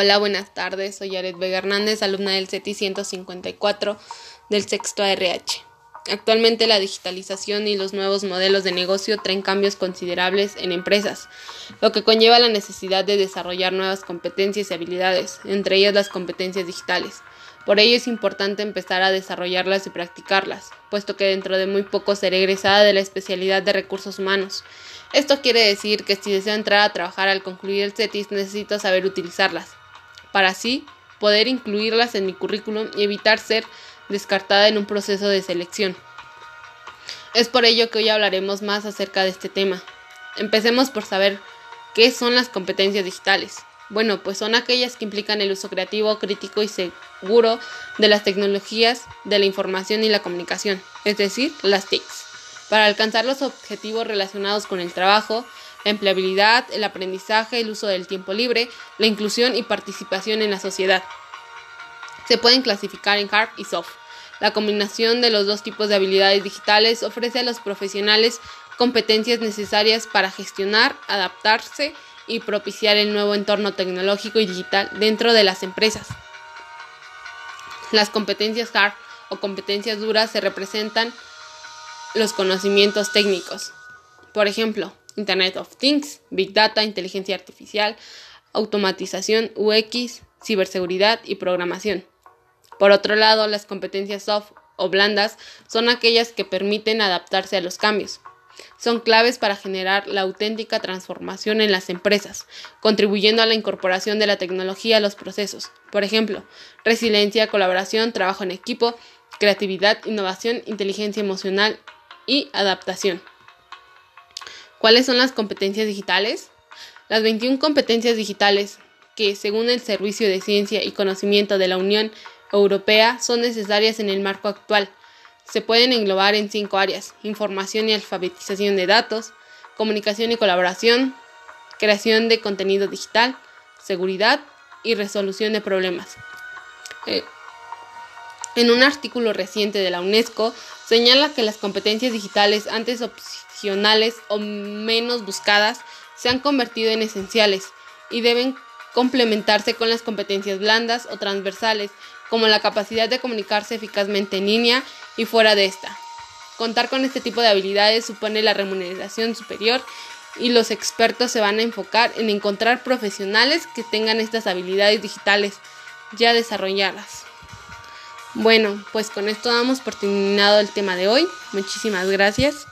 Hola, buenas tardes. Soy Aret Vega Hernández, alumna del CETI 154 del sexto ARH. Actualmente la digitalización y los nuevos modelos de negocio traen cambios considerables en empresas, lo que conlleva la necesidad de desarrollar nuevas competencias y habilidades, entre ellas las competencias digitales. Por ello es importante empezar a desarrollarlas y practicarlas, puesto que dentro de muy poco seré egresada de la especialidad de recursos humanos. Esto quiere decir que si deseo entrar a trabajar al concluir el CETIS necesito saber utilizarlas, para así poder incluirlas en mi currículum y evitar ser descartada en un proceso de selección. Es por ello que hoy hablaremos más acerca de este tema. Empecemos por saber qué son las competencias digitales. Bueno, pues son aquellas que implican el uso creativo, crítico y seguro de las tecnologías de la información y la comunicación, es decir, las TICs, para alcanzar los objetivos relacionados con el trabajo, empleabilidad, el aprendizaje, el uso del tiempo libre, la inclusión y participación en la sociedad. Se pueden clasificar en hard y soft. La combinación de los dos tipos de habilidades digitales ofrece a los profesionales competencias necesarias para gestionar, adaptarse y propiciar el nuevo entorno tecnológico y digital dentro de las empresas. Las competencias hard o competencias duras se representan los conocimientos técnicos. Por ejemplo, Internet of Things, Big Data, inteligencia artificial, automatización, UX, ciberseguridad y programación. Por otro lado, las competencias soft o blandas son aquellas que permiten adaptarse a los cambios. Son claves para generar la auténtica transformación en las empresas, contribuyendo a la incorporación de la tecnología a los procesos. Por ejemplo, resiliencia, colaboración, trabajo en equipo, creatividad, innovación, inteligencia emocional y adaptación. ¿Cuáles son las competencias digitales? Las 21 competencias digitales que, según el Servicio de Ciencia y Conocimiento de la Unión Europea, son necesarias en el marco actual. Se pueden englobar en cinco áreas, información y alfabetización de datos, comunicación y colaboración, creación de contenido digital, seguridad y resolución de problemas. Eh, en un artículo reciente de la UNESCO, señala que las competencias digitales antes opcionales o menos buscadas se han convertido en esenciales y deben complementarse con las competencias blandas o transversales, como la capacidad de comunicarse eficazmente en línea y fuera de esta. Contar con este tipo de habilidades supone la remuneración superior y los expertos se van a enfocar en encontrar profesionales que tengan estas habilidades digitales ya desarrolladas. Bueno, pues con esto damos por terminado el tema de hoy. Muchísimas gracias.